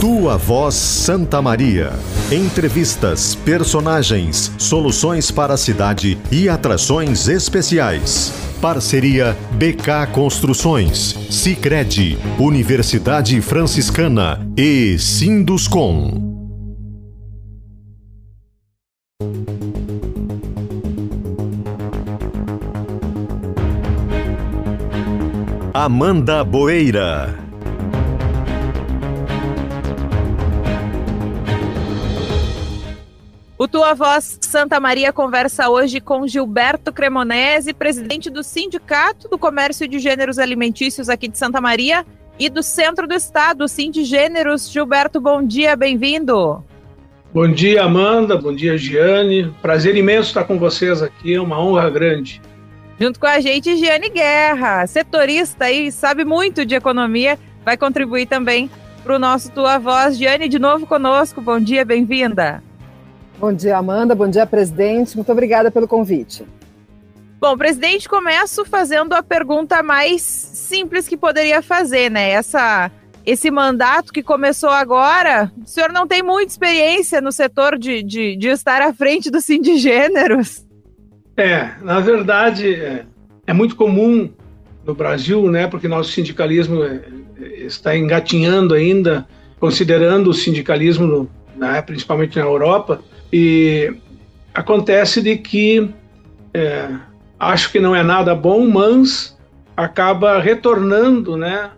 Tua Voz Santa Maria. Entrevistas, personagens, soluções para a cidade e atrações especiais. Parceria BK Construções, Sicredi, Universidade Franciscana e Sinduscom. Amanda Boeira. O Tua Voz Santa Maria conversa hoje com Gilberto Cremonese, presidente do Sindicato do Comércio de Gêneros Alimentícios aqui de Santa Maria e do Centro do Estado, Gêneros. Gilberto, bom dia, bem-vindo. Bom dia, Amanda. Bom dia, Giane. Prazer imenso estar com vocês aqui, é uma honra grande. Junto com a gente, Giane Guerra, setorista e sabe muito de economia, vai contribuir também para o nosso Tua Voz. Giane, de novo conosco, bom dia, bem-vinda. Bom dia, Amanda. Bom dia, presidente. Muito obrigada pelo convite. Bom, presidente, começo fazendo a pergunta mais simples que poderia fazer, né? Essa, esse mandato que começou agora, o senhor não tem muita experiência no setor de, de, de estar à frente do Sindigêneros. É, na verdade, é, é, muito comum no Brasil, né? Porque nosso sindicalismo é, é, está engatinhando ainda, considerando o sindicalismo, no, né, principalmente na Europa, e acontece de que é, acho que não é nada bom, mas acaba retornando, né,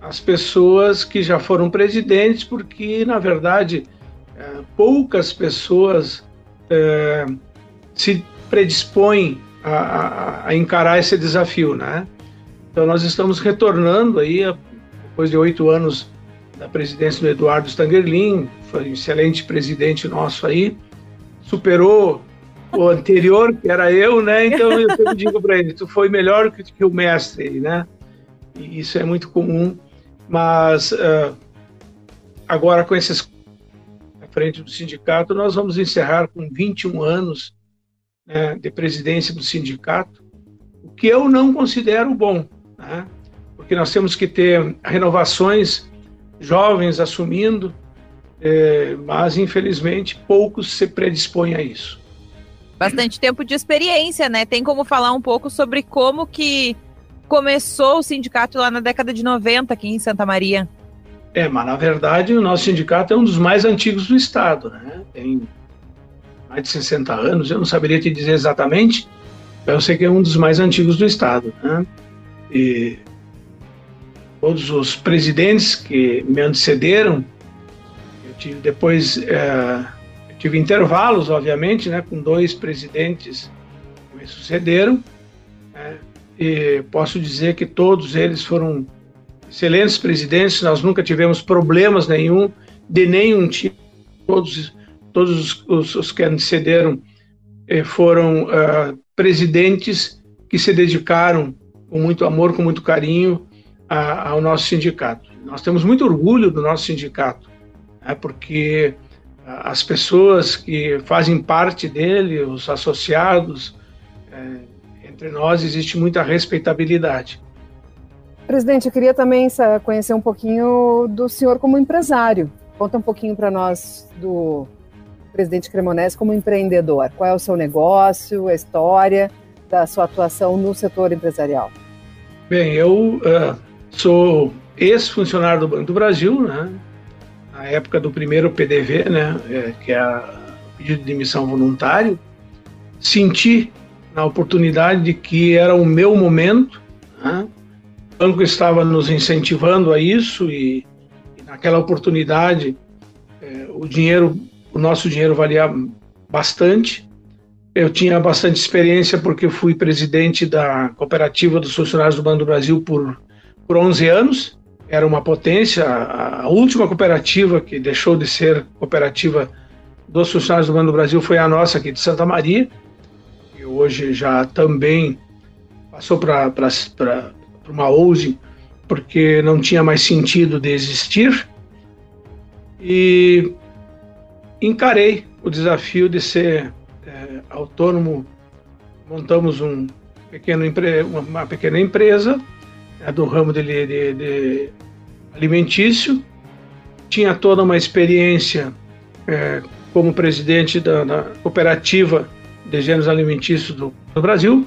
as pessoas que já foram presidentes, porque na verdade é, poucas pessoas é, se predispõem a, a, a, encarar esse desafio, né? Então nós estamos retornando aí depois de oito anos da presidência do Eduardo Stangerlin, foi um excelente presidente nosso aí, superou o anterior, que era eu, né? Então eu sempre digo para ele, tu foi melhor que, que, o mestre, né? E isso é muito comum, mas uh, agora com esses à frente do sindicato, nós vamos encerrar com 21 anos né, de presidência do sindicato, o que eu não considero bom, né? Porque nós temos que ter renovações jovens assumindo, é, mas infelizmente poucos se predispõem a isso. Bastante tempo de experiência, né? Tem como falar um pouco sobre como que começou o sindicato lá na década de 90 aqui em Santa Maria? É, mas na verdade o nosso sindicato é um dos mais antigos do estado, né? Tem mais de 60 anos, eu não saberia te dizer exatamente, mas eu sei que é um dos mais antigos do estado, né? E todos os presidentes que me antecederam tive depois é, tive intervalos, obviamente, né, com dois presidentes que me sucederam. Né, e posso dizer que todos eles foram excelentes presidentes. Nós nunca tivemos problemas nenhum de nenhum tipo. Todos todos os, os que antecederam eh, foram uh, presidentes que se dedicaram com muito amor, com muito carinho a, ao nosso sindicato. Nós temos muito orgulho do nosso sindicato né, porque as pessoas que fazem parte dele, os associados, é, entre nós existe muita respeitabilidade. Presidente, eu queria também conhecer um pouquinho do senhor como empresário. Conta um pouquinho para nós do presidente Cremonese como empreendedor. Qual é o seu negócio, a história da sua atuação no setor empresarial? Bem, eu uh, sou ex-funcionário do Banco do Brasil, né? Na época do primeiro PDV, né, é, que é o pedido de demissão voluntário, senti na oportunidade de que era o meu momento, né? o banco estava nos incentivando a isso e, e naquela oportunidade é, o dinheiro, o nosso dinheiro valia bastante. Eu tinha bastante experiência porque fui presidente da cooperativa dos funcionários do Banco do Brasil por, por 11 anos era uma potência. A, última cooperativa que deixou de ser cooperativa dos funcionários do Banco do Brasil foi a nossa aqui de Santa Maria, e hoje já também passou para uma housing, porque não tinha mais sentido de existir. E encarei o desafio de ser é, autônomo. Montamos um pequeno uma pequena empresa é do ramo de, de, de alimentício. Tinha toda uma experiência é, como presidente da, da, cooperativa de gêneros alimentícios do, do Brasil,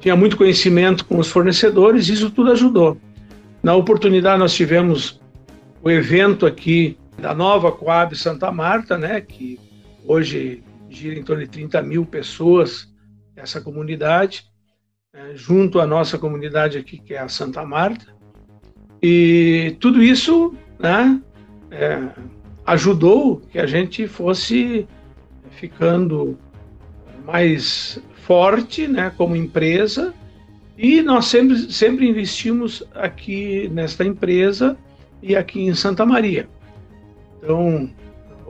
tinha muito conhecimento com os fornecedores, isso tudo ajudou. Na oportunidade, nós tivemos o evento aqui da nova Coab Santa Marta, né, que hoje gira em torno de 30 mil pessoas, essa comunidade, né, junto à nossa comunidade aqui, que é a Santa Marta. E tudo isso né, é, ajudou que a gente fosse ficando mais forte né, como empresa e nós sempre, sempre investimos aqui nesta empresa e aqui em Santa Maria. Então,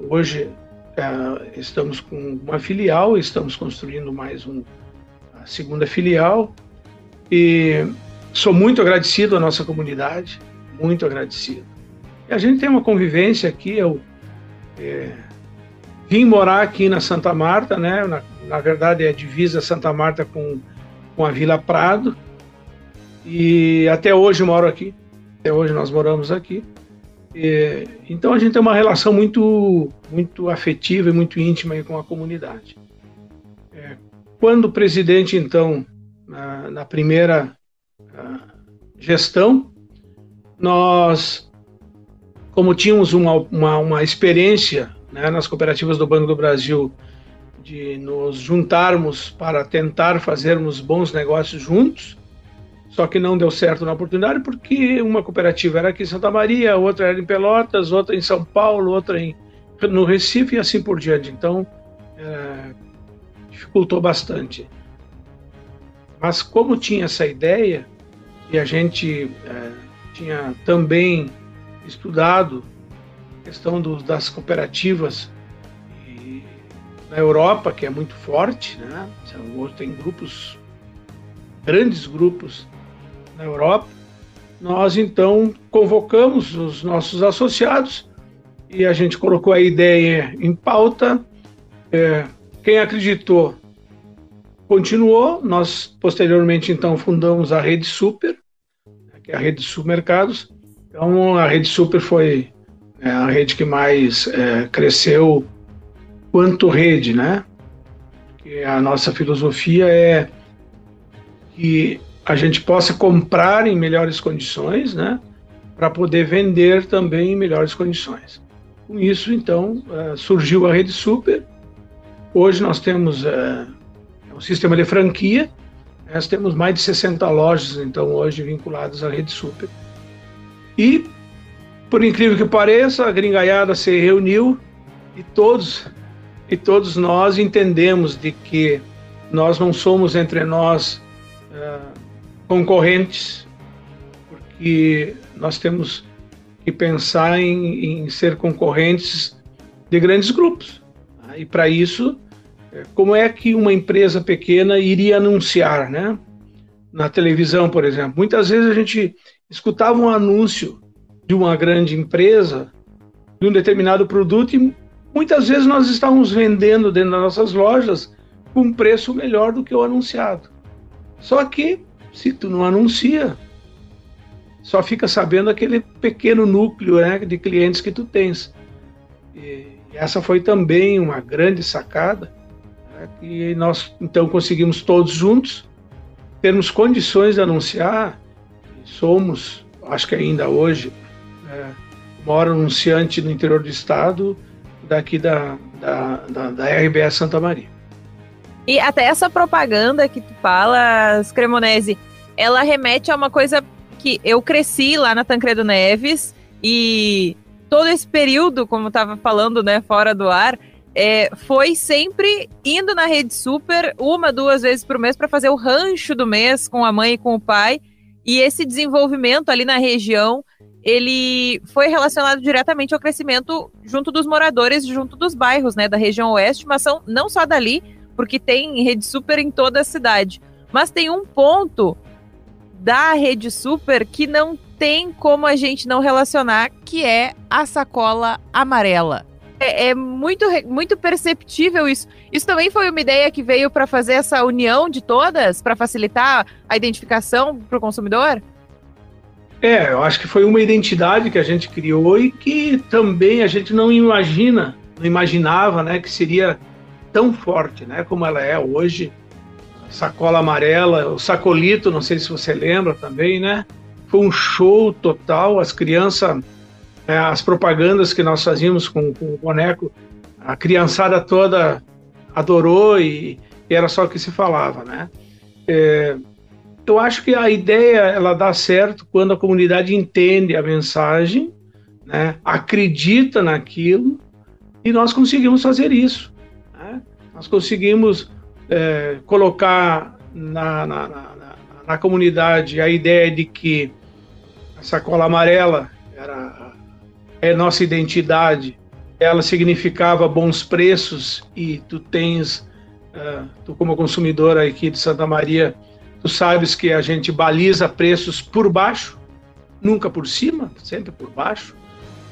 hoje é, estamos com uma filial, estamos construindo mais um, segunda filial e sou muito agradecido à nossa comunidade, muito agradecido. E a gente tem uma convivência aqui, eu é, vim morar aqui na Santa Marta, né? Na, na verdade é divisa Santa Marta com, com a Vila Prado e até hoje moro aqui, até hoje nós moramos aqui. É, então a gente tem uma relação muito, muito afetiva e muito íntima com a comunidade. Quando o presidente, então, na, primeira gestão, nós, como tínhamos uma, uma, uma experiência né, nas cooperativas do Banco do Brasil de nos juntarmos para tentar fazermos bons negócios juntos, só que não deu certo na oportunidade porque uma cooperativa era aqui em Santa Maria, outra era em Pelotas, outra em São Paulo, outra em, no Recife e assim por diante. Então, é, dificultou bastante. Mas como tinha essa ideia e a gente é, tinha também estudado a questão do, das cooperativas na Europa, que é muito forte, né? tem grupos, grandes grupos na Europa, nós então convocamos os nossos associados e a gente colocou a ideia em pauta. É, quem acreditou continuou. Nós posteriormente então fundamos a Rede Super, que é a Rede Supermercados. Então a Rede Super foi é, a rede que mais é, cresceu quanto rede, né? Que a nossa filosofia é que a gente possa comprar em melhores condições, né? Para poder vender também em melhores condições. Com isso, então, uh, surgiu a Rede Super. Hoje nós temos uh, um sistema de franquia. Nós temos mais de 60 lojas, então, hoje vinculadas à Rede Super. E, por incrível que pareça, a gringaiada se reuniu e todos, e todos nós entendemos de que nós não somos entre nós uh, concorrentes, porque nós temos que pensar em, em ser concorrentes de grandes grupos. Tá? E para isso, é, como é que uma empresa pequena iria anunciar, né? Na televisão, por exemplo. Muitas vezes a gente escutava um anúncio de uma grande empresa de um determinado produto e muitas vezes nós estávamos vendendo dentro das nossas lojas com um preço melhor do que o anunciado. Só que se tu não anuncia, só fica sabendo aquele pequeno núcleo né, de clientes que tu tens. E essa foi também uma grande sacada, né, que nós então conseguimos todos juntos termos condições de anunciar. Somos, acho que ainda hoje, é, o maior anunciante no interior do estado daqui da, da, da, da RBS Santa Maria. E até essa propaganda que tu fala, Cremonese, ela remete a uma coisa que eu cresci lá na Tancredo Neves e todo esse período, como estava falando, né, fora do ar, é, foi sempre indo na Rede Super uma, duas vezes por mês para fazer o rancho do mês com a mãe e com o pai. E esse desenvolvimento ali na região, ele foi relacionado diretamente ao crescimento junto dos moradores, junto dos bairros, né, da região oeste, mas são não só dali, porque tem rede super em toda a cidade. Mas tem um ponto da rede super que não tem como a gente não relacionar, que é a sacola amarela. É, é muito, muito perceptível isso. Isso também foi uma ideia que veio para fazer essa união de todas, para facilitar a identificação para o consumidor? É, eu acho que foi uma identidade que a gente criou e que também a gente não imagina, não imaginava, né, que seria tão forte, né, como ela é hoje. Sacola amarela, o sacolito, não sei se você lembra também, né? Foi um show total, as crianças, é, as propagandas que nós fazíamos com, com, o boneco, a criançada toda adorou e, e era só o que se falava, né? É, eu acho que a ideia ela dá certo quando a comunidade entende a mensagem, né, acredita naquilo e nós conseguimos fazer isso. Né? Nós conseguimos é, colocar na, na, na, na, comunidade a ideia de que a sacola amarela era é nossa identidade, ela significava bons preços e tu tens, uh, tu como consumidor aqui de Santa Maria, Tu sabes que a gente baliza preços por baixo, nunca por cima, sempre por baixo.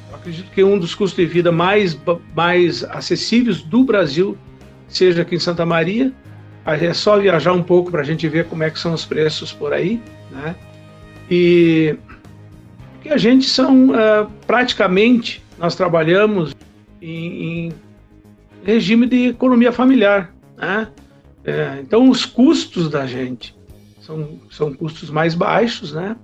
Eu acredito que um dos custos de vida mais, mais acessíveis do Brasil seja aqui em Santa Maria. É só viajar um pouco para a gente ver como é que são os preços por aí, né? E que a gente são uh, praticamente nós trabalhamos em, em, regime de economia familiar, né? É, então os custos da gente são, são custos mais baixos, né?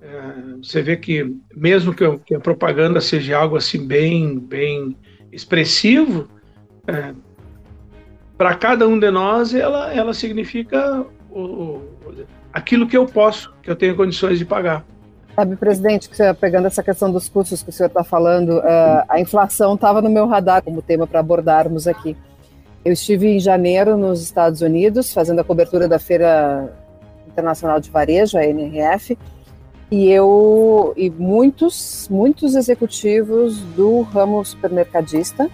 É, você vê que mesmo que, que, a propaganda seja algo assim bem, bem expressivo, é, para cada um de nós ela, ela significa o, o, aquilo que eu posso, que eu tenho condições de pagar. Sabe, presidente, pegando essa questão dos custos que o senhor está falando, uh, a inflação estava no meu radar como tema para abordarmos aqui. Eu estive em janeiro nos Estados Unidos fazendo a cobertura da feira Internacional de Varejo, a NRF, e eu e muitos, muitos executivos do ramo supermercadista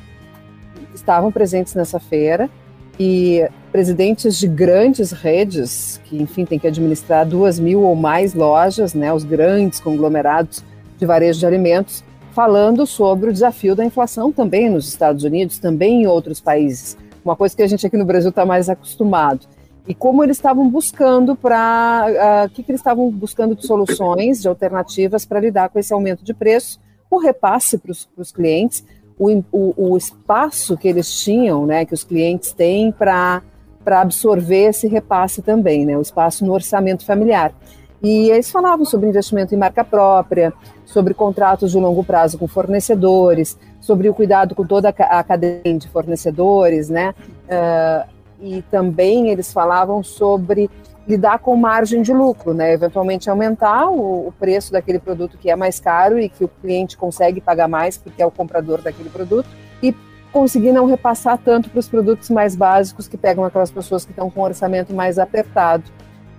estavam presentes nessa feira e presidentes de grandes redes, que enfim tem que administrar duas mil ou mais lojas, né, os grandes conglomerados de varejo de alimentos, falando sobre o desafio da inflação também nos Estados Unidos, também em outros países. Uma coisa que a gente aqui no Brasil está mais acostumado e como eles estavam buscando para o uh, que, que eles estavam buscando de soluções, de alternativas para lidar com esse aumento de preço, o repasse para os clientes, o, o, o, espaço que eles tinham, né, que os clientes têm para para absorver esse repasse também, né, o espaço no orçamento familiar. E eles falavam sobre investimento em marca própria, sobre contratos de longo prazo com fornecedores, sobre o cuidado com toda a cadeia de fornecedores, né? Uh, e também eles falavam sobre lidar com margem de lucro, né? Eventualmente aumentar o, o, preço daquele produto que é mais caro e que o cliente consegue pagar mais porque é o comprador daquele produto e conseguir não repassar tanto para os produtos mais básicos que pegam aquelas pessoas que estão com um orçamento mais apertado.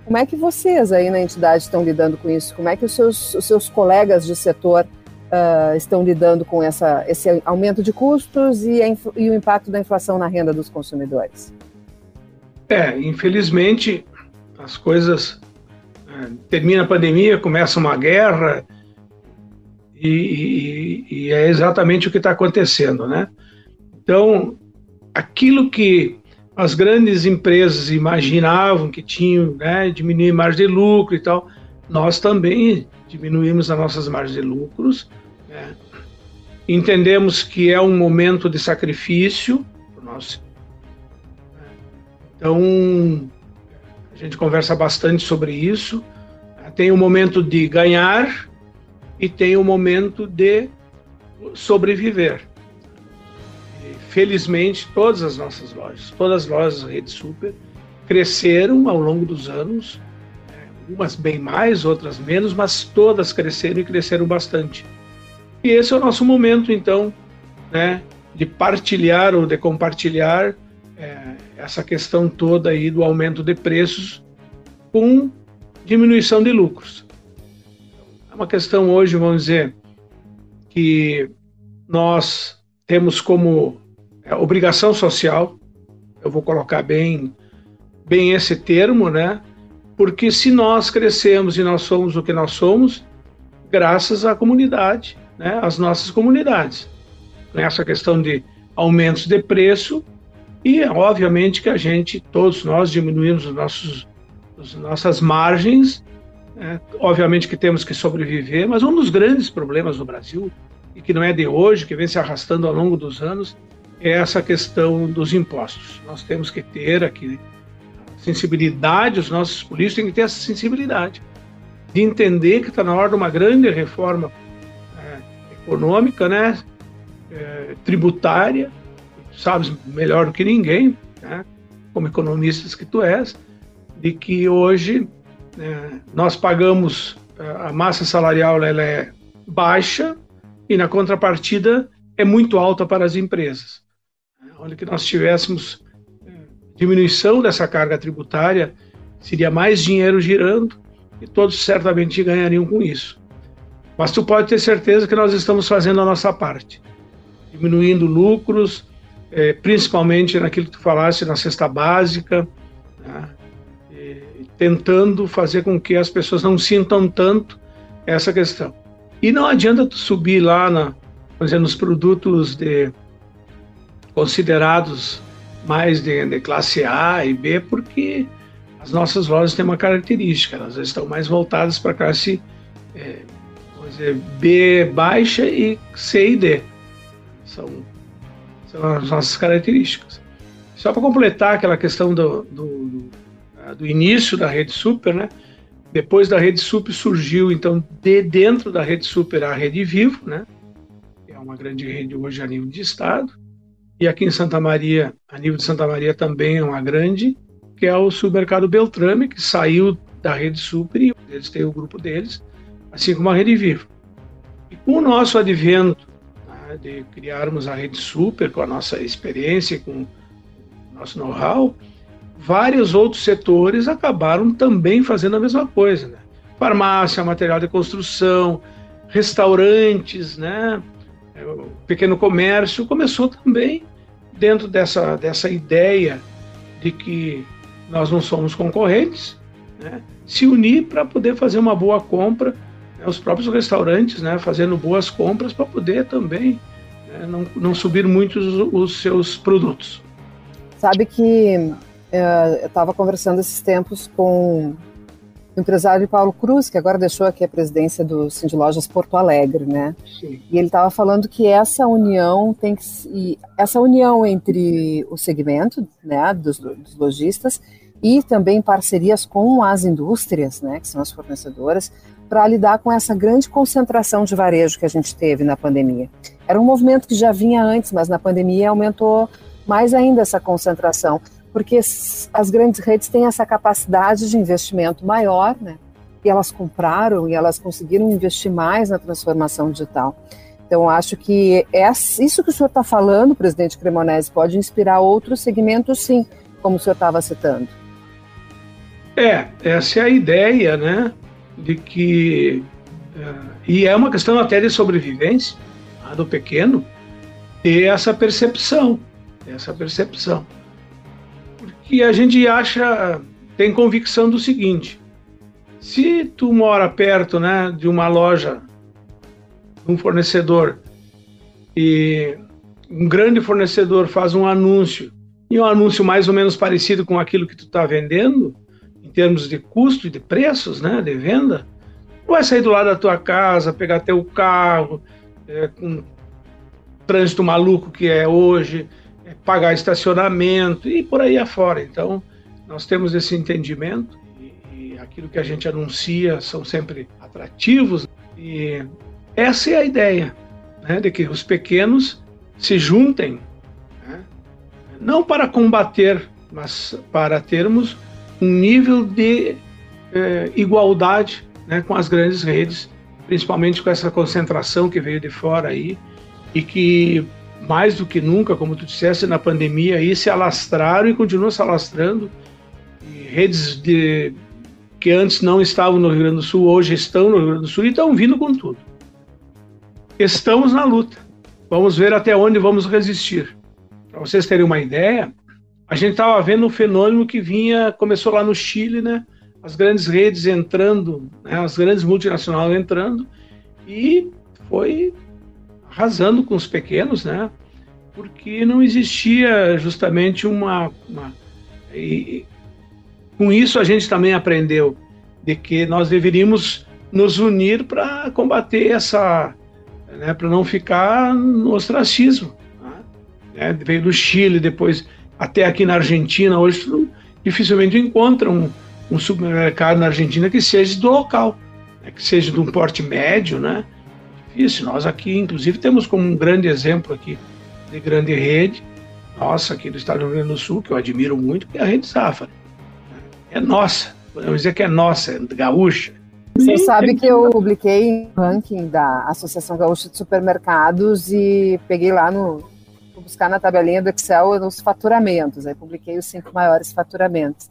Como é que vocês aí na entidade estão lidando com isso? Como é que os seus, os seus colegas de setor uh, estão lidando com essa, esse aumento de custos e, e o impacto da inflação na renda dos consumidores? É, infelizmente as coisas é, termina a pandemia, começa uma guerra e, e, e é exatamente o que está acontecendo, né? Então, aquilo que as grandes empresas imaginavam que tinham, né, diminuir margem de lucro e tal, nós também diminuímos as nossas margens de lucros. Né? Entendemos que é um momento de sacrifício para nós então, a gente conversa bastante sobre isso. Tem o momento de ganhar e tem o momento de sobreviver. Felizmente, todas as nossas lojas, todas as lojas da Rede Super, cresceram ao longo dos anos, né, umas bem mais, outras menos, mas todas cresceram e cresceram bastante. E esse é o nosso momento, então, né, de partilhar ou de compartilhar é, essa questão toda aí do aumento de preços com diminuição de lucros. É uma questão hoje, vamos dizer, que nós temos como é, obrigação social, eu vou colocar bem, bem esse termo, né? Porque se nós crescemos e nós somos o que nós somos, graças à comunidade, né? Às nossas comunidades. Nessa questão de aumentos de preço, e, obviamente, que a gente, todos nós, diminuímos os nossos, as nossas margens É, obviamente que temos que sobreviver, mas um dos grandes problemas do Brasil, e que não é de hoje, que vem se arrastando ao longo dos anos, é essa questão dos impostos. Nós temos que ter aqui sensibilidade, os nossos políticos têm que ter essa sensibilidade de entender que está na hora de uma grande reforma é, econômica, né, é, tributária, sabes melhor do que ninguém, né, como economistas que tu és, de que hoje é, nós pagamos é, a massa salarial ela é baixa e na contrapartida é muito alta para as empresas. Onde que nós tivéssemos é, diminuição dessa carga tributária, seria mais dinheiro girando e todos certamente ganhariam com isso. Mas tu pode ter certeza que nós estamos fazendo a nossa parte, diminuindo lucros, é, principalmente naquilo que tu falaste na cesta básica, né? tentando fazer com que as pessoas não sintam tanto essa questão. E não adianta tu subir lá na, exemplo, nos produtos de, considerados mais de, de, classe A e B, porque as nossas lojas têm uma característica, elas estão mais voltadas para a classe é, dizer, B baixa e C e D. São, são as nossas características. Só para completar aquela questão do, do, do, início da rede super, né? Depois da rede super surgiu, então, de dentro da rede super a rede Vivo, né? Que é uma grande rede hoje a nível de estado. E aqui em Santa Maria, a nível de Santa Maria também é uma grande, que é o supermercado Beltrame, que saiu da rede super e eles têm o grupo deles, assim como a rede Vivo. E com o nosso advento né, de criarmos a rede super, com a nossa experiência, com o nosso know-how, vários outros setores acabaram também fazendo a mesma coisa. Né? Farmácia, material de construção, restaurantes, né? O pequeno comércio começou também dentro dessa, dessa ideia de que nós não somos concorrentes, né? se unir para poder fazer uma boa compra, né? os próprios restaurantes né? fazendo boas compras para poder também né? não, não subir muito os, os seus produtos. Sabe que é, eu estava conversando esses tempos com o empresário Paulo Cruz, que agora deixou aqui a presidência do Cindy Lojas Porto Alegre, né? Sim. E ele estava falando que essa união tem que essa união entre o segmento, né, dos, dos lojistas e também parcerias com as indústrias, né, que são as fornecedoras, para lidar com essa grande concentração de varejo que a gente teve na pandemia. Era um movimento que já vinha antes, mas na pandemia aumentou mais ainda essa concentração porque as grandes redes têm essa capacidade de investimento maior, né? E elas compraram e elas conseguiram investir mais na transformação digital. Então, acho que isso que o senhor está falando, presidente Cremonese, pode inspirar outros segmentos, sim, como o senhor estava citando. É, essa é a ideia, né? De que. É, e é uma questão até de sobrevivência do pequeno, ter essa percepção, essa percepção que a gente acha, tem convicção do seguinte: se tu mora perto, né, de uma loja, um fornecedor e um grande fornecedor faz um anúncio e um anúncio mais ou menos parecido com aquilo que tu está vendendo em termos de custo e de preços, né, de venda, tu vai sair do lado da tua casa, pegar teu carro, é, com trânsito maluco que é hoje, pagar estacionamento e por aí afora. Então, nós temos esse entendimento e, e aquilo que a gente anuncia são sempre atrativos e essa é a ideia, né, de que os pequenos se juntem, né, não para combater, mas para termos um nível de eh, igualdade né, com as grandes redes, principalmente com essa concentração que veio de fora aí e que mais do que nunca, como tu disseste, na pandemia aí se alastraram e continuam se alastrando. E redes de, que antes não estavam no Rio Grande do Sul, hoje estão no Rio Grande do Sul e estão vindo com tudo. Estamos na luta. Vamos ver até onde vamos resistir. Para vocês terem uma ideia, a gente estava vendo um fenômeno que vinha, começou lá no Chile, né? As grandes redes entrando, né? as grandes multinacionais entrando, e foi arrasando com os pequenos, né? Porque não existia justamente uma. uma e, com isso a gente também aprendeu de que nós deveríamos nos unir para combater essa, né, para não ficar no ostracismo. Né? Veio do Chile, depois até aqui na Argentina, hoje dificilmente encontra um, um supermercado na Argentina que seja do local, né, que seja de um porte médio, né? Difícil. Nós aqui, inclusive, temos como um grande exemplo aqui de grande rede, nossa, aqui do estado do Rio Grande do Sul, que eu admiro muito, que é a Rede Safra. É nossa, podemos dizer que é nossa, é gaúcha. Você sabe que eu publiquei um ranking da Associação Gaúcha de Supermercados e peguei lá no. Vou buscar na tabelinha do Excel os faturamentos. Aí publiquei os cinco maiores faturamentos.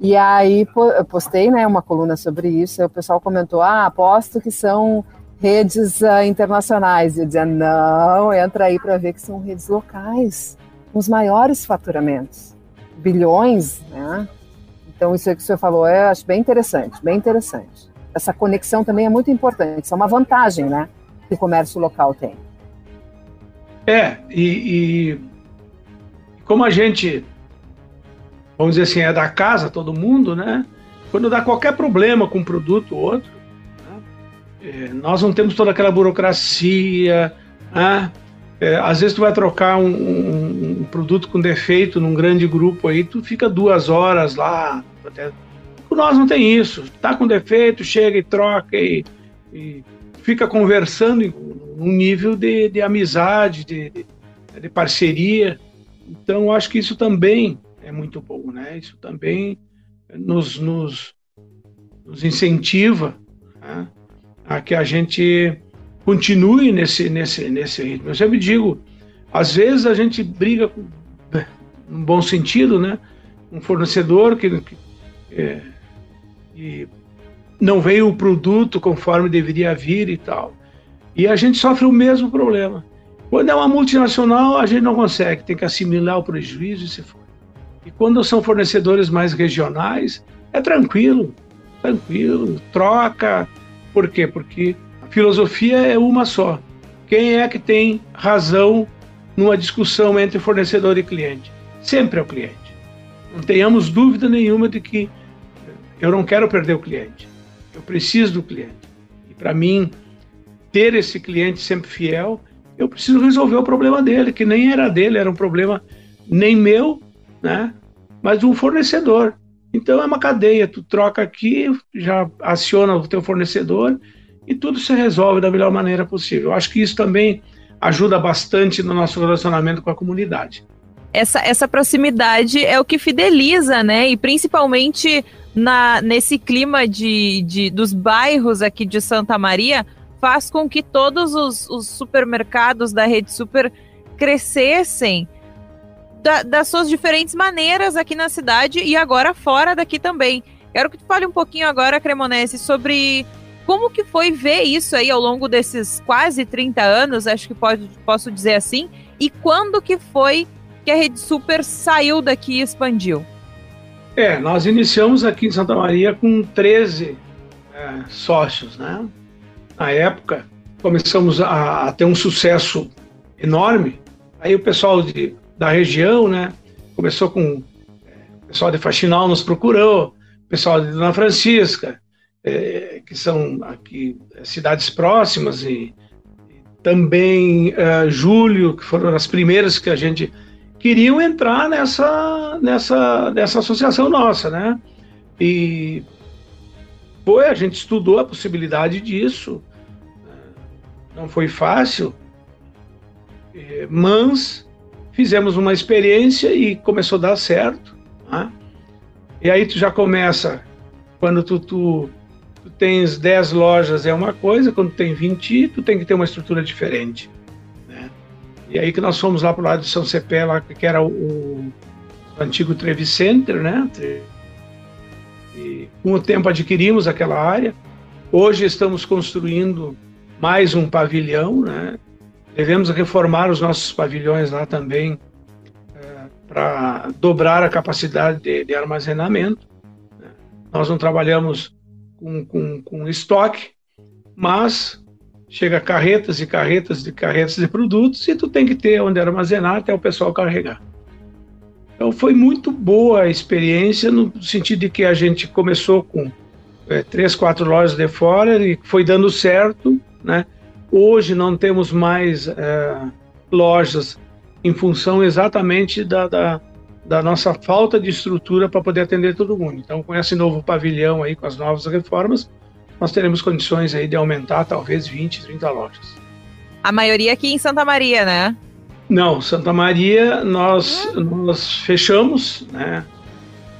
E aí eu postei né, uma coluna sobre isso, e o pessoal comentou: ah, aposto que são redes uh, internacionais. Eu dizia: não, entra aí para ver que são redes locais com os maiores faturamentos, bilhões, né? Então, isso aí que o senhor falou, eu acho bem interessante, bem interessante. Essa conexão também é muito importante, isso é uma vantagem, né, que o comércio local tem. É, e, e como a gente, vamos dizer assim, é da casa, todo mundo, né, quando dá qualquer problema com um produto ou outro, é, nós não temos toda aquela burocracia, né, é, às vezes tu vai trocar um, um, um, produto com defeito num grande grupo aí, tu fica duas horas lá. Até... Nós não tem isso. Tá com defeito, chega e troca e, e fica conversando em um nível de, de amizade, de, de, de, parceria. Então, eu acho que isso também é muito bom, né? Isso também nos, nos, nos incentiva? A que a gente continue nesse, nesse, nesse ritmo. Eu sempre digo, às vezes a gente briga com, no bom sentido, né? Um fornecedor que, que, é, não veio o produto conforme deveria vir e tal. E a gente sofre o mesmo problema. Quando é uma multinacional, a gente não consegue, tem que assimilar o prejuízo e se for. E quando são fornecedores mais regionais, é tranquilo, tranquilo, troca. Por quê? Porque filosofia é uma só. Quem é que tem razão numa discussão entre fornecedor e cliente? Sempre é o cliente. Não tenhamos dúvida nenhuma de que eu não quero perder o cliente. Eu preciso do cliente. E para mim, ter esse cliente sempre fiel, eu preciso resolver o problema dele, que nem era dele, era um problema nem meu, né? Mas de um fornecedor. Então é uma cadeia, tu troca aqui, já aciona o teu fornecedor e tudo se resolve da melhor maneira possível. Eu acho que isso também ajuda bastante no nosso relacionamento com a comunidade. Essa, essa proximidade é o que fideliza, né? E principalmente na, nesse clima de, de, dos bairros aqui de Santa Maria, faz com que todos os, os supermercados da Rede Super crescessem da, das suas diferentes maneiras aqui na cidade e agora fora daqui também. Quero que tu fale um pouquinho agora, Cremonese, sobre como que foi ver isso aí ao longo desses quase 30 anos, acho que pode, posso dizer assim, e quando que foi que a Rede Super saiu daqui e expandiu? É, nós iniciamos aqui em Santa Maria com 13 é, sócios, né? Na época, começamos a, a, ter um sucesso enorme. Aí o pessoal de, da região, né? Começou com é, o pessoal de Faxinal nos procurou, o pessoal de Dona Francisca, é, que são aqui é, cidades próximas e, e também uh, Júlio, que foram as primeiras que a gente queriam entrar nessa nessa nessa associação nossa, né? E foi a gente estudou a possibilidade disso. Não foi fácil, mas fizemos uma experiência e começou a dar certo. Né? E aí tu já começa quando tu, tu tu tens 10 lojas é uma coisa, quando tem 20, tu tem que ter uma estrutura diferente. Né? E aí que nós fomos lá para o lado de São Cepé, lá, que era o, o antigo Trevi Center, né? E com o tempo adquirimos aquela área. Hoje estamos construindo mais um pavilhão, né? Devemos reformar os nossos pavilhões lá também é, para dobrar a capacidade de, de armazenamento. Né? Nós não trabalhamos com, com, com estoque, mas chega carretas e carretas de carretas de produtos e tu tem que ter onde armazenar até o pessoal carregar. Então foi muito boa a experiência no sentido de que a gente começou com é, três, quatro lojas de fora e foi dando certo, né? Hoje não temos mais é, lojas em função exatamente da, da, da nossa falta de estrutura para poder atender todo mundo. Então, com esse novo pavilhão aí, com as novas reformas, nós teremos condições aí de aumentar talvez 20, 30 lojas. A maioria aqui em Santa Maria, né? Não, Santa Maria nós, nós fechamos, né?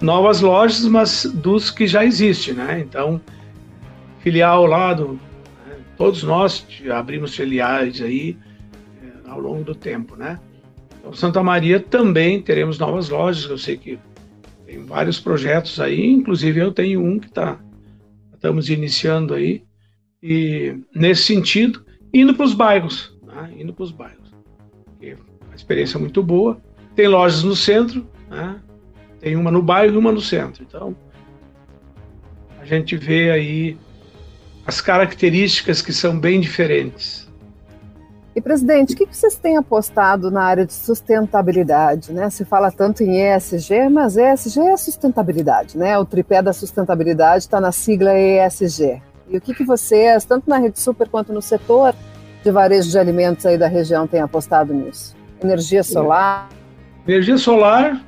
Novas lojas, mas dos que já existem, né? Então, filial lá do. Todos nós abrimos filiais aí é, ao longo do tempo, né? Então, Santa Maria também teremos novas lojas. Eu sei que tem vários projetos aí, inclusive eu tenho um que está estamos iniciando aí e nesse sentido indo para os bairros, né? indo para os bairros. É uma experiência muito boa. Tem lojas no centro, né? tem uma no bairro e uma no centro. Então a gente vê aí as características que são bem diferentes. E, presidente, o que vocês têm apostado na área de sustentabilidade? Né? Se fala tanto em ESG, mas ESG é sustentabilidade, né? O tripé da sustentabilidade está na sigla ESG. E o que, que vocês, tanto na Rede Super quanto no setor de varejo de alimentos aí da região, têm apostado nisso? Energia solar? Energia solar,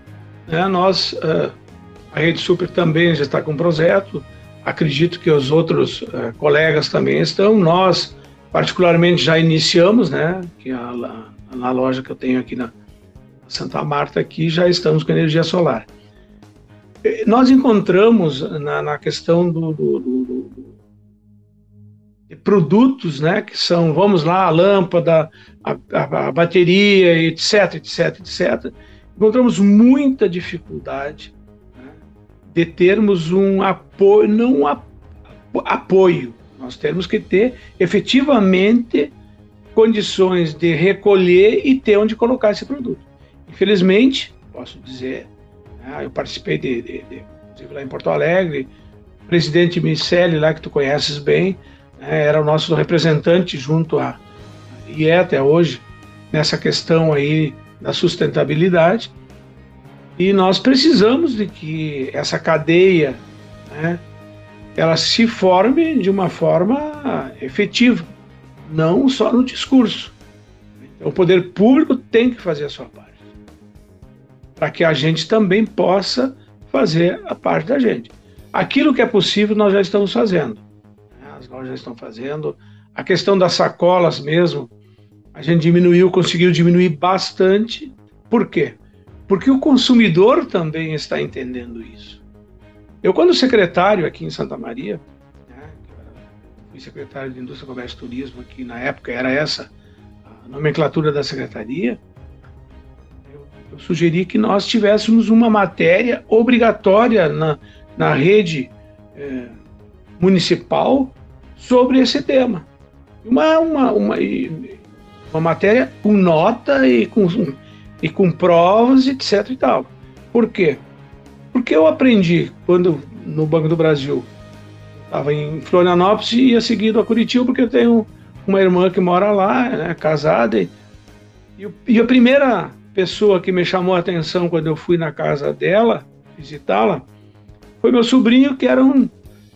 né, nós, uh, a Rede Super também já está com um projeto, acredito que os outros uh, colegas também estão, nós particularmente já iniciamos, né, que a, a, na loja que eu tenho aqui na Santa Marta aqui já estamos com energia solar. Nós encontramos na, na questão do, do, do, do produtos, né, que são, vamos lá, a lâmpada, a, a, a bateria, etc, etc, etc, encontramos muita dificuldade de termos um apoio, não um apoio, nós temos que ter efetivamente condições de recolher e ter onde colocar esse produto. Infelizmente, posso dizer, né, eu participei de, de, de, inclusive lá em Porto Alegre, o presidente Michele, lá que tu conheces bem, né, era o nosso representante junto a e é até hoje nessa questão aí da sustentabilidade. E nós precisamos de que essa cadeia né, ela se forme de uma forma efetiva, não só no discurso. Então, o poder público tem que fazer a sua parte, para que a gente também possa fazer a parte da gente. Aquilo que é possível nós já estamos fazendo. As lojas já estão fazendo. A questão das sacolas mesmo, a gente diminuiu, conseguiu diminuir bastante. Por quê? Porque o consumidor também está entendendo isso. Eu, quando secretário aqui em Santa Maria, né, secretário de Indústria, Comércio e Turismo, aqui na época era essa a nomenclatura da secretaria, eu, eu sugeri que nós tivéssemos uma matéria obrigatória na, na rede é, municipal sobre esse tema. Uma, uma, uma, uma matéria com nota e com, e com provas, etc. e tal. Por quê? Porque eu aprendi quando no Banco do Brasil estava em Florianópolis e ia seguido a Curitiba, porque eu tenho uma irmã que mora lá, né, casada. E, e a primeira pessoa que me chamou a atenção quando eu fui na casa dela visitá-la foi meu sobrinho, que era um,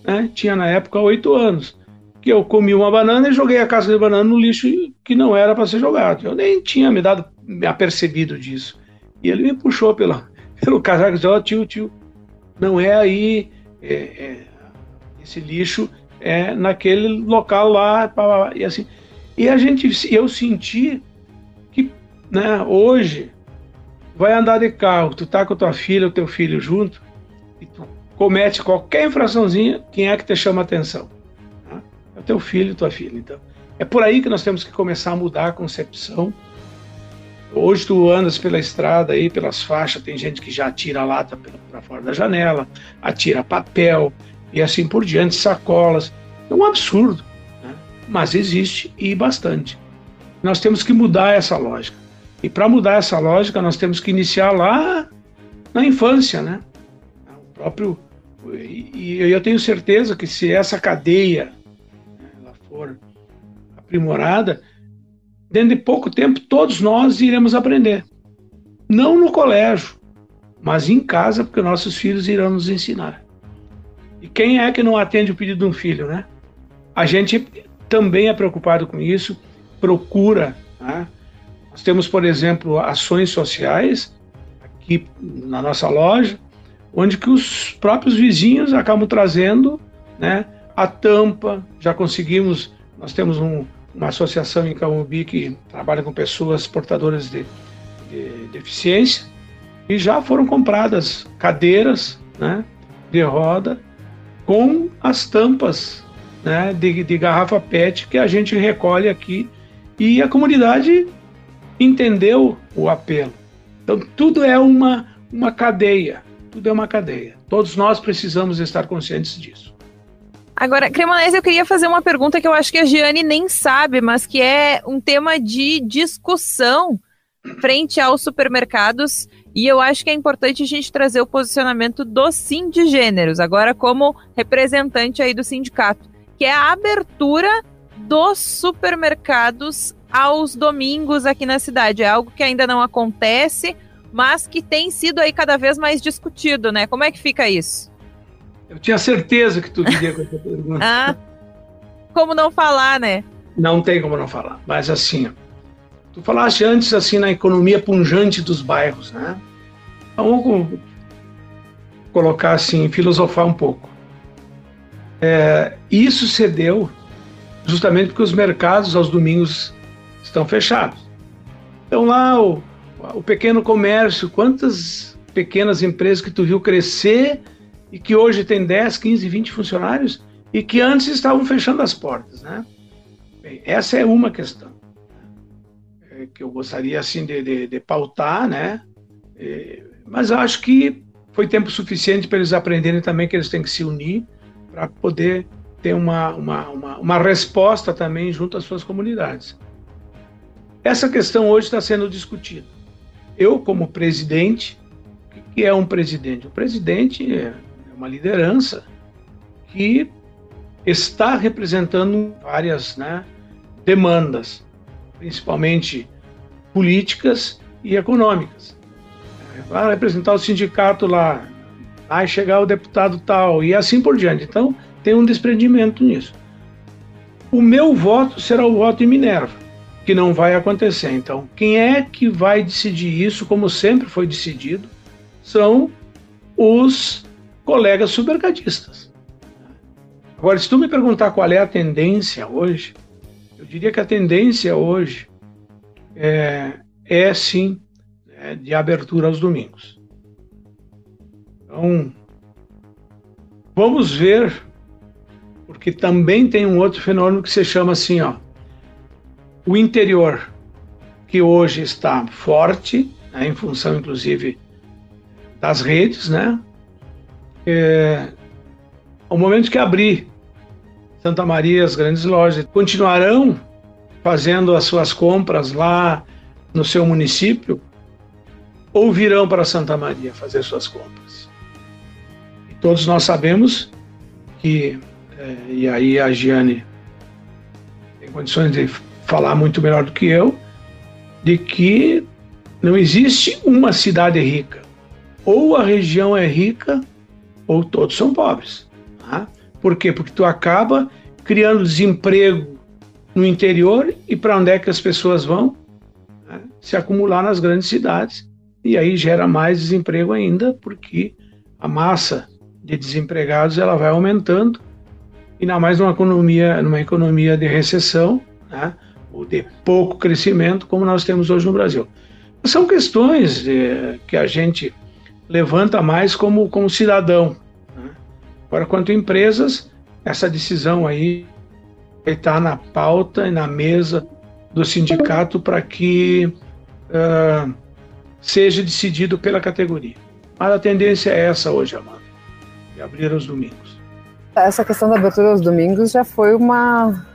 né, tinha na época oito anos. Que eu comi uma banana e joguei a casca de banana no lixo que não era para ser jogado. Eu nem tinha me dado apercebido disso. E ele me puxou pela, pelo casaco e disse, ó, oh, tio, tio, não é aí, é, é, esse lixo é naquele local lá, e assim. E a gente, eu senti que, né, hoje, vai andar de carro, tu tá com tua filha ou teu filho junto, e tu comete qualquer infraçãozinha, quem é que te chama atenção? Tá? É o teu filho, tua filha. Então, é por aí que nós temos que começar a mudar a concepção Hoje tu andas pela estrada aí, pelas faixas, tem gente que já atira lata para fora da janela, atira papel e assim por diante, sacolas. É um absurdo, né? mas existe e bastante. Nós temos que mudar essa lógica. E para mudar essa lógica, nós temos que iniciar lá na infância, né? O próprio e, eu tenho certeza que se essa cadeia né, ela for aprimorada, dentro de pouco tempo todos nós iremos aprender. Não no colégio, mas em casa, porque nossos filhos irão nos ensinar. E quem é que não atende o pedido de um filho, né? A gente também é preocupado com isso, procura. Né? Nós temos, por exemplo, ações sociais aqui na nossa loja, onde que os próprios vizinhos acabam trazendo né, a tampa. Já conseguimos, nós temos um, uma associação em Camubi que trabalha com pessoas portadoras de, de deficiência e já foram compradas cadeiras né, de roda com as tampas né, de, de garrafa PET que a gente recolhe aqui e a comunidade entendeu o apelo. Então tudo é uma, uma cadeia, tudo é uma cadeia. Todos nós precisamos estar conscientes disso. Agora, Cremonese, eu queria fazer uma pergunta que eu acho que a Giane nem sabe, mas que é um tema de discussão frente aos supermercados e eu acho que é importante a gente trazer o posicionamento do Sim de Gêneros, agora como representante aí do sindicato, que é a abertura dos supermercados aos domingos aqui na cidade. É algo que ainda não acontece, mas que tem sido aí cada vez mais discutido, né? Como é que fica isso? Eu tinha certeza que tu viria com essa pergunta. ah, como não falar, né? Não tem como não falar. Mas assim, tu falaste antes assim na economia punjante dos bairros, né? Vamos colocar assim, filosofar um pouco. É, isso se deu justamente porque os mercados aos domingos estão fechados. Então lá o, o pequeno comércio, quantas pequenas empresas que tu viu crescer e que hoje tem 10, 15, 20 funcionários e que antes estavam fechando as portas, né? Bem, essa é uma questão é, que eu gostaria assim de, de, de pautar, né? É, mas acho que foi tempo suficiente para eles aprenderem também que eles têm que se unir para poder ter uma, uma, uma, uma, resposta também junto às suas comunidades. Essa questão hoje está sendo discutida. Eu, como presidente, o que é um presidente? O presidente uma liderança que está representando várias né, demandas, principalmente políticas e econômicas. Vai representar o sindicato lá, vai chegar o deputado tal, e assim por diante. Então, tem um desprendimento nisso. O meu voto será o voto em Minerva, que não vai acontecer. Então, quem é que vai decidir isso, como sempre foi decidido, são os colegas supermercadistas. Agora, se tu me perguntar qual é a tendência hoje, eu diria que a tendência hoje é, é sim é, de abertura aos domingos. Então, vamos ver, porque também tem um outro fenômeno que se chama assim, ó, o interior, que hoje está forte, né, em função inclusive das redes, né? É, ao momento que abrir Santa Maria, as grandes lojas continuarão fazendo as suas compras lá no seu município ou virão para Santa Maria fazer suas compras. E todos nós sabemos que, é, e aí a Giane tem condições de falar muito melhor do que eu, de que não existe uma cidade rica. Ou a região é rica ou todos são pobres. Tá? Por quê? Porque tu acaba criando desemprego no interior e para onde é que as pessoas vão? Né? Se acumular nas grandes cidades. E aí gera mais desemprego ainda, porque a massa de desempregados ela vai aumentando, ainda mais numa economia, numa economia de recessão, né? ou de pouco crescimento, como nós temos hoje no Brasil. São questões eh, que a gente levanta mais como, como cidadão. Né? Agora, quanto a empresas, essa decisão aí está na pauta e na mesa do sindicato para que uh, seja decidido pela categoria. Mas a tendência é essa hoje, Amanda, de abrir aos domingos. Essa questão da abertura aos domingos já foi uma.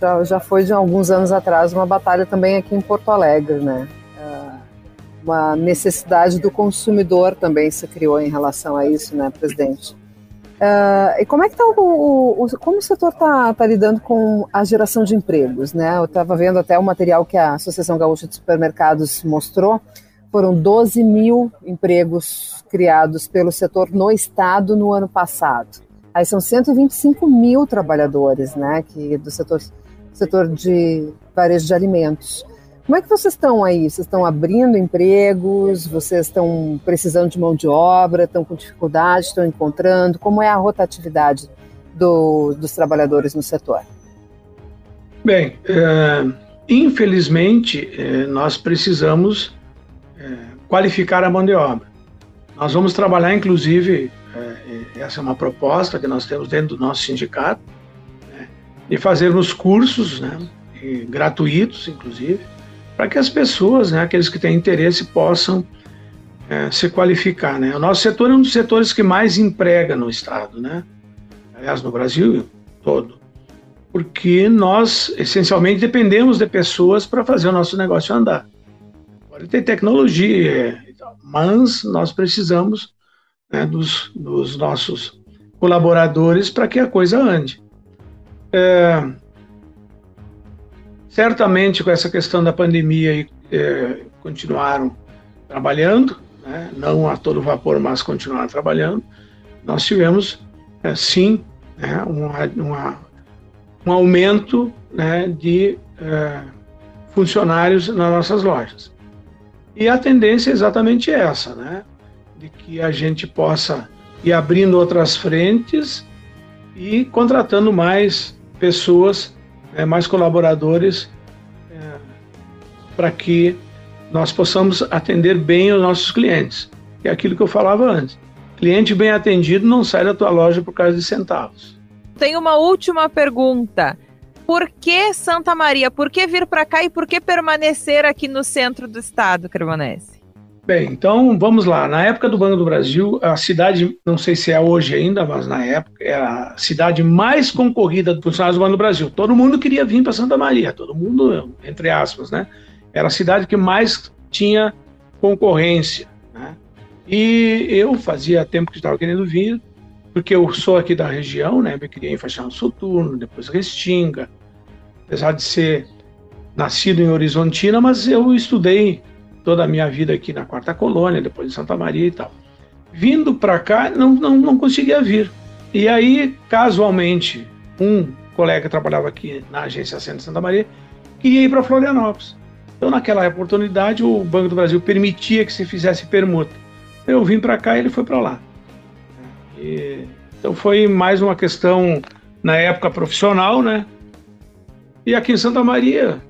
já, já foi de alguns anos atrás uma batalha também aqui em Porto Alegre, né? Uma necessidade do consumidor também se criou em relação a isso, né, presidente? Uh, e como é que está o, o, como o setor está tá lidando com a geração de empregos, né? Eu estava vendo até o material que a Associação Gaúcha de Supermercados mostrou, foram 12 mil empregos criados pelo setor no estado no ano passado. Aí são 125 mil trabalhadores, né, que do setor, setor de varejo de alimentos. Como é que vocês estão aí? Vocês estão abrindo empregos? Vocês estão precisando de mão de obra? Estão com dificuldade? Estão encontrando? Como é a rotatividade do, dos trabalhadores no setor? Bem, é, infelizmente, é, nós precisamos é, qualificar a mão de obra. Nós vamos trabalhar, inclusive, essa é uma proposta que nós temos dentro do nosso sindicato, né, de fazermos cursos né, gratuitos, inclusive, para que as pessoas, né, aqueles que têm interesse, possam é, se qualificar. Né? O nosso setor é um dos setores que mais emprega no Estado, né? aliás, no Brasil todo, porque nós, essencialmente, dependemos de pessoas para fazer o nosso negócio andar. Pode ter tecnologia, mas nós precisamos né, dos, dos, nossos colaboradores para que a coisa ande. É, certamente, com essa questão da pandemia, é, continuaram trabalhando, né, não a todo vapor, mas continuaram trabalhando. Nós tivemos, é, sim, né, uma, um aumento né, de é, funcionários nas nossas lojas. E a tendência é exatamente essa, né? de que a gente possa ir abrindo outras frentes e contratando mais pessoas, né, mais colaboradores, é, para que nós possamos atender bem os nossos clientes. É aquilo que eu falava antes. Cliente bem atendido não sai da tua loja por causa de centavos. Tem uma última pergunta. Por que Santa Maria? Por que vir para cá e por que permanecer aqui no centro do estado, Cremonese? Bem, então vamos lá. Na época do Banco do Brasil, a cidade, não sei se é hoje ainda, mas na época era a cidade mais concorrida dos funcionários do Banco do Brasil. Todo mundo queria vir para Santa Maria, todo mundo, entre aspas, né? Era a cidade que mais tinha concorrência. Né? E eu fazia tempo que estava querendo vir, porque eu sou aqui da região, né? Me criei em Faxinal Soturno, depois Restinga. Apesar de ser nascido em Horizontina, mas eu estudei toda a minha vida aqui na Quarta Colônia, depois em Santa Maria e tal. Vindo para cá, não, não, não conseguia vir. E aí, casualmente, um colega que trabalhava aqui na agência Centro de Santa Maria queria ir para Florianópolis. Então, naquela oportunidade, o Banco do Brasil permitia que se fizesse permuta. Eu vim para cá e ele foi para lá. E, então, foi mais uma questão, na época, profissional, né? E aqui em Santa Maria,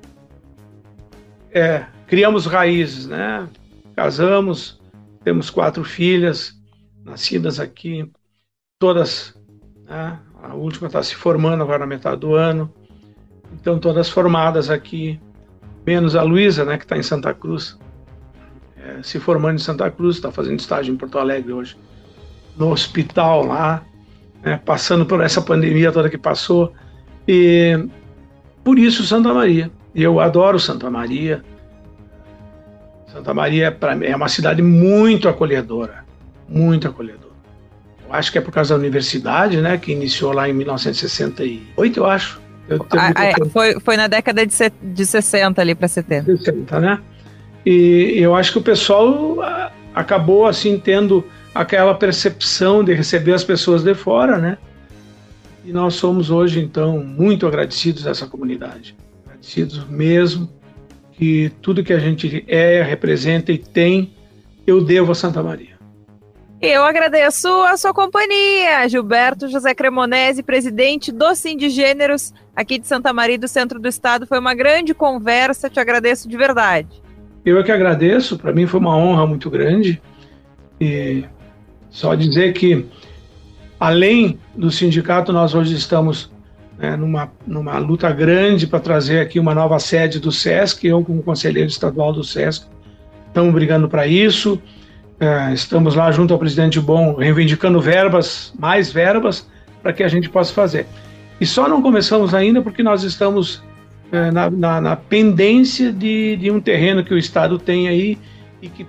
é, criamos raízes, né? Casamos, temos quatro filhas nascidas aqui, todas, né? A última está se formando agora na metade do ano, então todas formadas aqui, menos a Luísa, né? Que está em Santa Cruz, é, se formando em Santa Cruz, está fazendo estágio em Porto Alegre hoje, no hospital lá, né? passando por essa pandemia toda que passou e por isso Santa Maria. Eu adoro Santa Maria Santa Maria para é uma cidade muito acolhedora, muito acolhedora. Eu acho que é por causa da universidade, né, que iniciou lá em 1968, eu acho. Eu ah, é, foi, foi na década de, de 60 ali para 70. 60, né? E eu acho que o pessoal ah, acabou assim tendo aquela percepção de receber as pessoas de fora, né? E nós somos hoje então muito agradecidos a essa comunidade, agradecidos mesmo que tudo que a gente é, representa e tem, eu devo a Santa Maria. Eu agradeço a sua companhia, Gilberto José Cremonese, presidente do Sindgêneros aqui de Santa Maria do centro do estado. Foi uma grande conversa, te agradeço de verdade. Eu é que agradeço, para mim foi uma honra muito grande. E só dizer que, além do sindicato, nós hoje estamos né, numa, numa luta grande para trazer aqui uma nova sede do SESC. Eu, como conselheiro estadual do SESC, estamos brigando para isso. É, estamos lá junto ao presidente Bom, reivindicando verbas, mais verbas, para que a gente possa fazer. E só não começamos ainda porque nós estamos é, na, na, na, pendência de, de um terreno que o Estado tem aí e que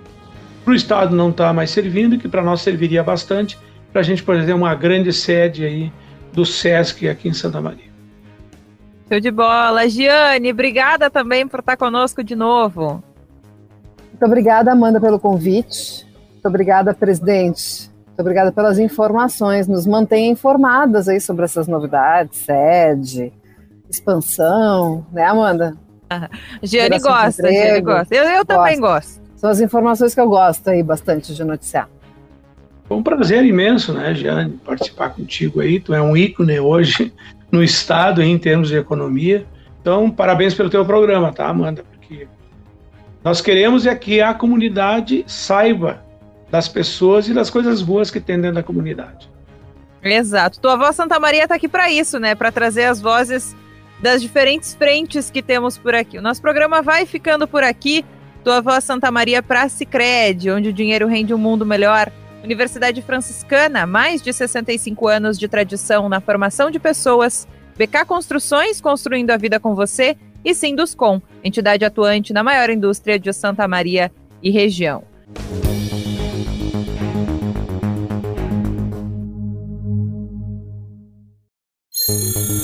para o Estado não está mais servindo, e que para nós serviria bastante, para a gente poder ter uma grande sede aí do SESC aqui em Santa Maria. Show de bola. Giane, obrigada também por estar conosco de novo. Muito obrigada, Amanda, pelo convite. Muito obrigada, presidente. Muito obrigada pelas informações. Nos mantenha informadas aí sobre essas novidades, sede, expansão, né, Amanda? Giane gosta, Giane gosta. Eu, eu também gosto. São as informações que eu gosto aí bastante de noticiar. Foi um prazer imenso, né, Giane, participar contigo aí. Tu é um ícone hoje no Estado em termos de economia. Então, parabéns pelo teu programa, tá, Amanda? Porque nós queremos é que a comunidade saiba das pessoas e das coisas boas que tem dentro da comunidade. Exato. Tua avó Santa Maria está aqui para isso, né? Para trazer as vozes das diferentes frentes que temos por aqui. O nosso programa vai ficando por aqui. Tua avó Santa Maria para Cicred, onde o dinheiro rende um mundo melhor. Universidade Franciscana, mais de 65 anos de tradição na formação de pessoas. BK Construções, construindo a vida com você. E Sinduscom, entidade atuante na maior indústria de Santa Maria e região.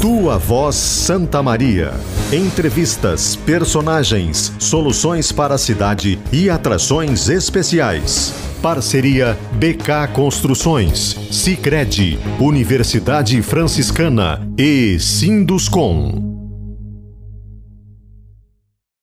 Tua Voz Santa Maria. Entrevistas, personagens, soluções para a cidade e atrações especiais. Parceria BK Construções, Sicredi, Universidade Franciscana e Sinduscom.